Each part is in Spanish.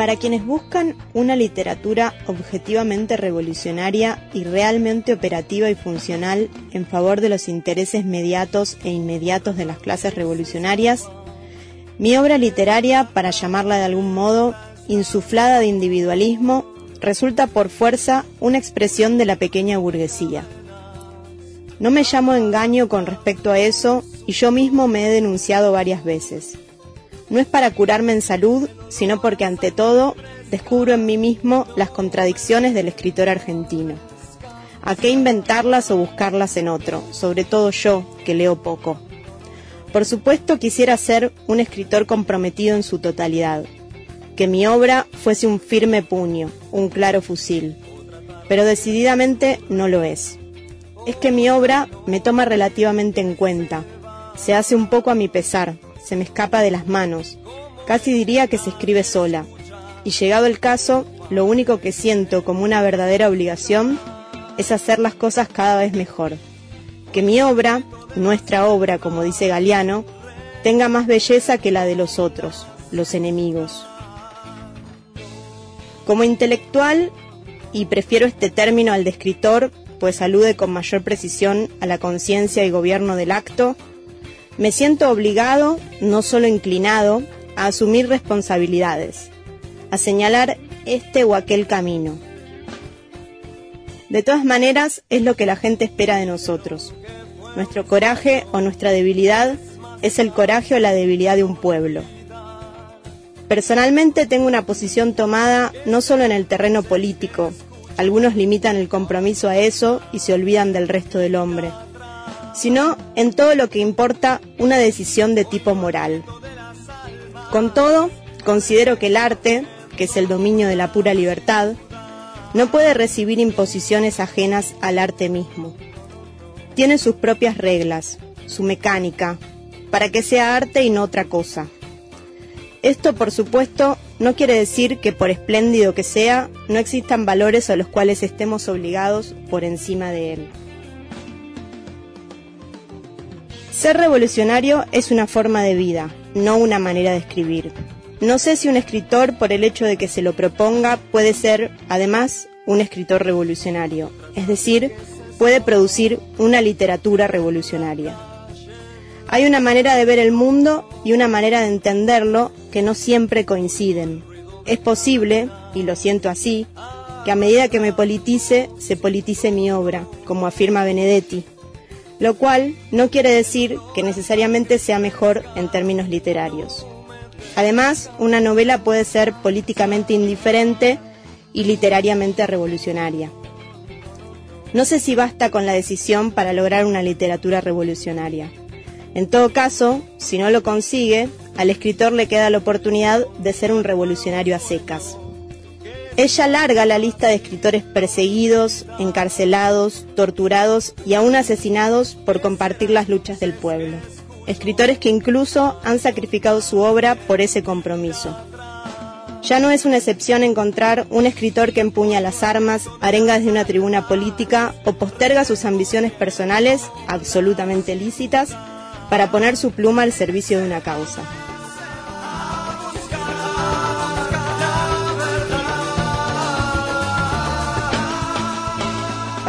Para quienes buscan una literatura objetivamente revolucionaria y realmente operativa y funcional en favor de los intereses mediatos e inmediatos de las clases revolucionarias, mi obra literaria, para llamarla de algún modo, insuflada de individualismo, resulta por fuerza una expresión de la pequeña burguesía. No me llamo engaño con respecto a eso y yo mismo me he denunciado varias veces no es para curarme en salud, sino porque ante todo descubro en mí mismo las contradicciones del escritor argentino. ¿A qué inventarlas o buscarlas en otro? Sobre todo yo, que leo poco. Por supuesto quisiera ser un escritor comprometido en su totalidad, que mi obra fuese un firme puño, un claro fusil, pero decididamente no lo es. Es que mi obra me toma relativamente en cuenta, se hace un poco a mi pesar, se me escapa de las manos. Casi diría que se escribe sola. Y llegado el caso, lo único que siento como una verdadera obligación es hacer las cosas cada vez mejor. Que mi obra, nuestra obra, como dice Galeano, tenga más belleza que la de los otros, los enemigos. Como intelectual, y prefiero este término al de escritor, pues alude con mayor precisión a la conciencia y gobierno del acto, me siento obligado, no solo inclinado, a asumir responsabilidades, a señalar este o aquel camino. De todas maneras, es lo que la gente espera de nosotros. Nuestro coraje o nuestra debilidad es el coraje o la debilidad de un pueblo. Personalmente tengo una posición tomada no solo en el terreno político, algunos limitan el compromiso a eso y se olvidan del resto del hombre sino en todo lo que importa una decisión de tipo moral. Con todo, considero que el arte, que es el dominio de la pura libertad, no puede recibir imposiciones ajenas al arte mismo. Tiene sus propias reglas, su mecánica, para que sea arte y no otra cosa. Esto, por supuesto, no quiere decir que por espléndido que sea, no existan valores a los cuales estemos obligados por encima de él. Ser revolucionario es una forma de vida, no una manera de escribir. No sé si un escritor, por el hecho de que se lo proponga, puede ser, además, un escritor revolucionario, es decir, puede producir una literatura revolucionaria. Hay una manera de ver el mundo y una manera de entenderlo que no siempre coinciden. Es posible, y lo siento así, que a medida que me politice, se politice mi obra, como afirma Benedetti, lo cual no quiere decir que necesariamente sea mejor en términos literarios. Además, una novela puede ser políticamente indiferente y literariamente revolucionaria. No sé si basta con la decisión para lograr una literatura revolucionaria. En todo caso, si no lo consigue, al escritor le queda la oportunidad de ser un revolucionario a secas. Ella larga la lista de escritores perseguidos, encarcelados, torturados y aún asesinados por compartir las luchas del pueblo. Escritores que incluso han sacrificado su obra por ese compromiso. Ya no es una excepción encontrar un escritor que empuña las armas, arenga desde una tribuna política o posterga sus ambiciones personales, absolutamente lícitas, para poner su pluma al servicio de una causa.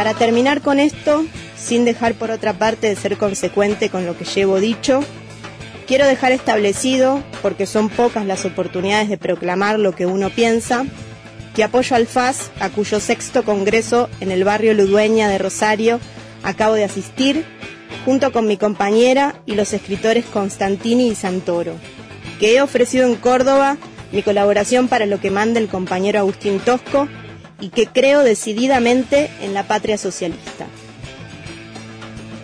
Para terminar con esto, sin dejar por otra parte de ser consecuente con lo que llevo dicho, quiero dejar establecido, porque son pocas las oportunidades de proclamar lo que uno piensa, que apoyo al FAS, a cuyo sexto congreso en el barrio Ludueña de Rosario acabo de asistir, junto con mi compañera y los escritores Constantini y Santoro, que he ofrecido en Córdoba mi colaboración para lo que manda el compañero Agustín Tosco y que creo decididamente en la patria socialista.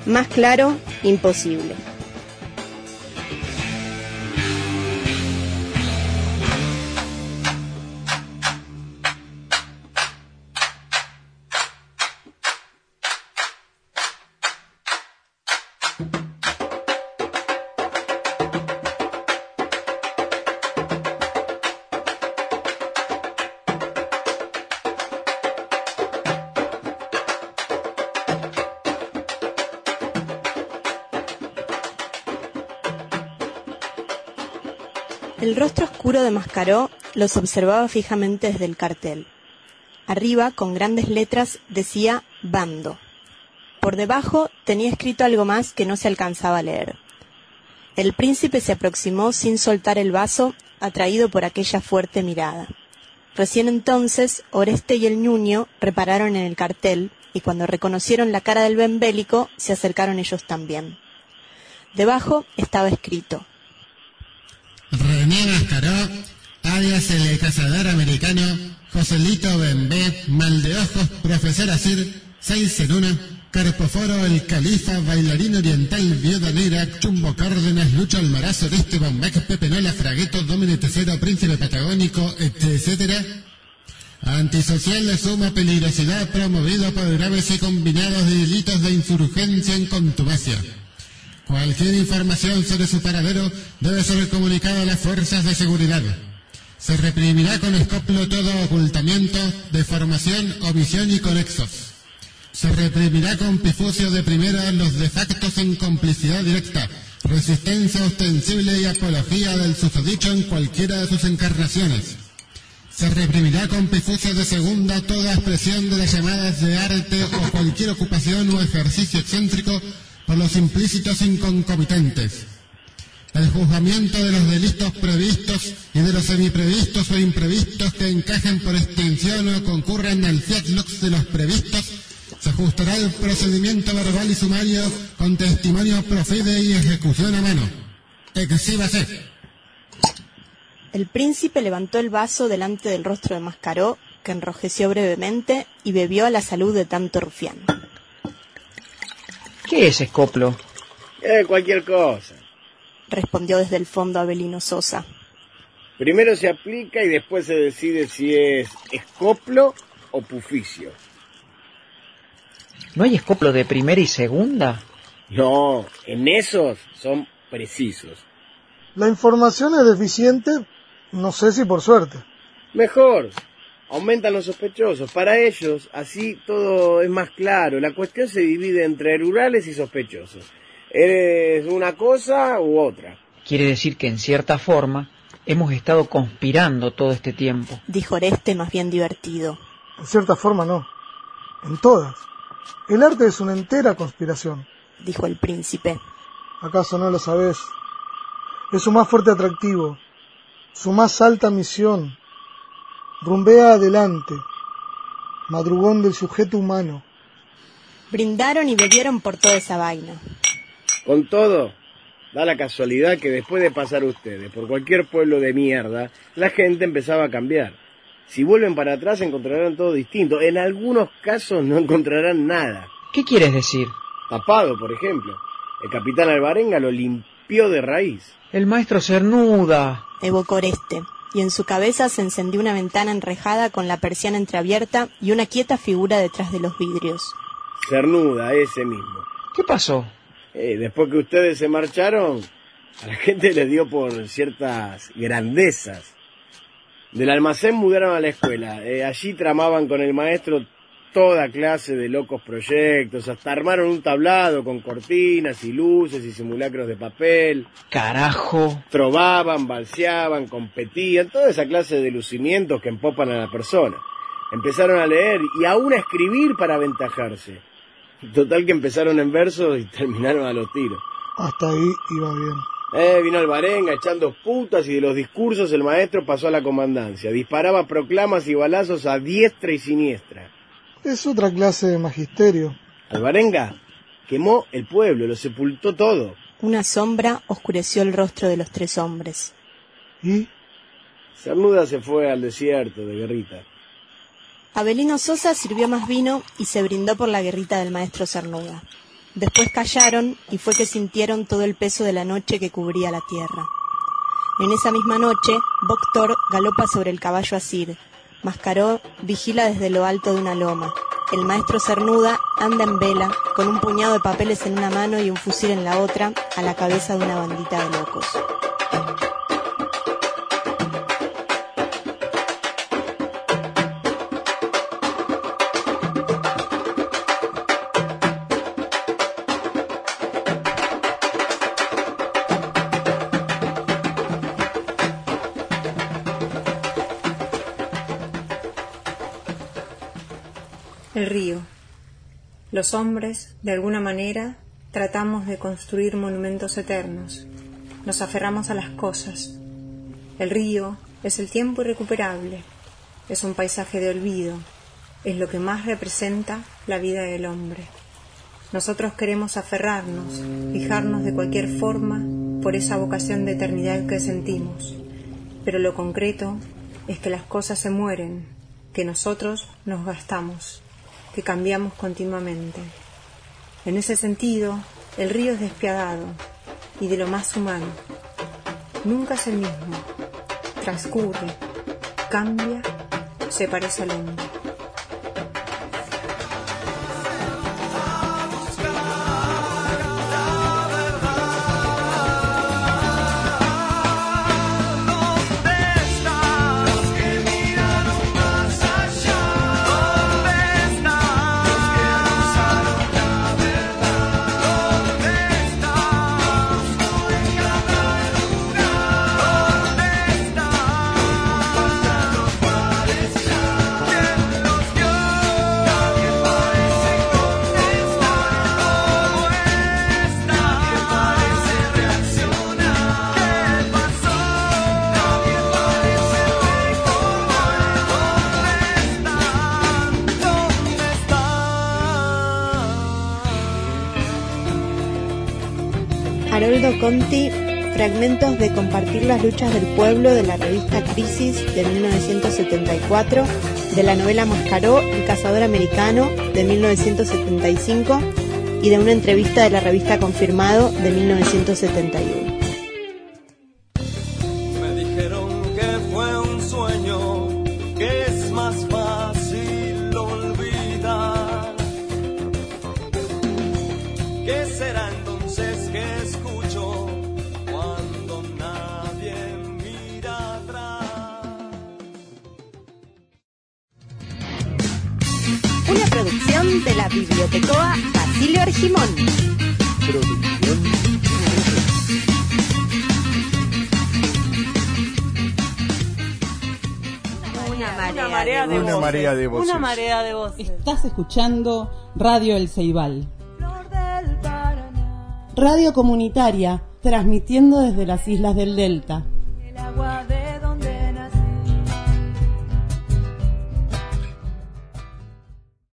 Más claro, imposible. El rostro oscuro de Mascaró los observaba fijamente desde el cartel. Arriba, con grandes letras, decía Bando. Por debajo tenía escrito algo más que no se alcanzaba a leer. El príncipe se aproximó sin soltar el vaso, atraído por aquella fuerte mirada. Recién entonces, Oreste y el ñuño repararon en el cartel y cuando reconocieron la cara del bembélico, se acercaron ellos también. Debajo estaba escrito: René Mascaró, alias el cazador americano, Joselito Bembé, mal de ojos, profesor Asir, seis en una, Carpoforo, el califa, bailarín oriental, viuda negra, Chumbo Cárdenas, Lucho Almaraz, Oreste Bombec, Pepe Nola, Fragueto, Domine Tercero, Príncipe Patagónico, etcétera. Antisocial de suma peligrosidad promovido por graves y combinados delitos de insurgencia en contumacia. Cualquier información sobre su paradero debe ser comunicada a las fuerzas de seguridad. Se reprimirá con escoplo todo ocultamiento, deformación, omisión y conexos. Se reprimirá con pifucio de primera los defectos en complicidad directa, resistencia ostensible y apología del susodicho en cualquiera de sus encarnaciones. Se reprimirá con pifucio de segunda toda expresión de las llamadas de arte o cualquier ocupación o ejercicio excéntrico por los implícitos inconcomitantes. El juzgamiento de los delitos previstos y de los semiprevistos o imprevistos que encajen por extensión o concurran al fiat lux de los previstos se ajustará el procedimiento verbal y sumario con testimonio profide y ejecución a mano. Exhíbase. El príncipe levantó el vaso delante del rostro de Mascaró, que enrojeció brevemente y bebió a la salud de tanto rufián. ¿Qué es escoplo? Eh, cualquier cosa. Respondió desde el fondo Abelino Sosa. Primero se aplica y después se decide si es escoplo o puficio. ¿No hay escoplo de primera y segunda? No, en esos son precisos. La información es deficiente, no sé si por suerte. Mejor, aumentan los sospechosos. Para ellos, así todo es más claro. La cuestión se divide entre rurales y sospechosos. ¿Eres una cosa u otra? Quiere decir que en cierta forma hemos estado conspirando todo este tiempo. Dijo Oreste más bien divertido. En cierta forma no. En todas. El arte es una entera conspiración. Dijo el príncipe. ¿Acaso no lo sabes? Es su más fuerte atractivo, su más alta misión. Rumbea adelante, madrugón del sujeto humano. Brindaron y bebieron por toda esa vaina. Con todo, da la casualidad que después de pasar ustedes por cualquier pueblo de mierda, la gente empezaba a cambiar. Si vuelven para atrás encontrarán todo distinto. En algunos casos no encontrarán nada. ¿Qué quieres decir? Tapado, por ejemplo. El capitán Alvarenga lo limpió de raíz. El maestro Cernuda. Evocó Oreste, y en su cabeza se encendió una ventana enrejada con la persiana entreabierta y una quieta figura detrás de los vidrios. Cernuda, ese mismo. ¿Qué pasó? Eh, después que ustedes se marcharon, a la gente le dio por ciertas grandezas. Del almacén mudaron a la escuela. Eh, allí tramaban con el maestro toda clase de locos proyectos, hasta armaron un tablado con cortinas y luces y simulacros de papel. Carajo. Trovaban, balseaban, competían, toda esa clase de lucimientos que empopan a la persona. Empezaron a leer y aún a escribir para aventajarse. Total que empezaron en versos y terminaron a los tiros. Hasta ahí iba bien. Eh, vino Alvarenga echando putas y de los discursos el maestro pasó a la comandancia. Disparaba proclamas y balazos a diestra y siniestra. Es otra clase de magisterio. Alvarenga quemó el pueblo, lo sepultó todo. Una sombra oscureció el rostro de los tres hombres. ¿Y? Cernuda se fue al desierto de Guerrita. Abelino Sosa sirvió más vino y se brindó por la guerrita del maestro Cernuda. Después callaron y fue que sintieron todo el peso de la noche que cubría la tierra. En esa misma noche, Boctor galopa sobre el caballo Asir. Mascaró vigila desde lo alto de una loma. El maestro Cernuda anda en vela, con un puñado de papeles en una mano y un fusil en la otra, a la cabeza de una bandita de locos. El río. Los hombres, de alguna manera, tratamos de construir monumentos eternos. Nos aferramos a las cosas. El río es el tiempo irrecuperable. Es un paisaje de olvido. Es lo que más representa la vida del hombre. Nosotros queremos aferrarnos, fijarnos de cualquier forma por esa vocación de eternidad que sentimos. Pero lo concreto es que las cosas se mueren, que nosotros nos gastamos que cambiamos continuamente. En ese sentido, el río es despiadado y de lo más humano. Nunca es el mismo. Transcurre, cambia, se parece al hombre. Haroldo Conti, fragmentos de Compartir las luchas del pueblo de la revista Crisis de 1974, de la novela Mascaró, El cazador americano de 1975 y de una entrevista de la revista Confirmado de 1971. Producción de la Bibliotecoa Basilio Argimón. Una marea, de Una voces. marea de voces. Una marea de voces. Estás escuchando Radio El Ceibal. Radio comunitaria, transmitiendo desde las islas del Delta.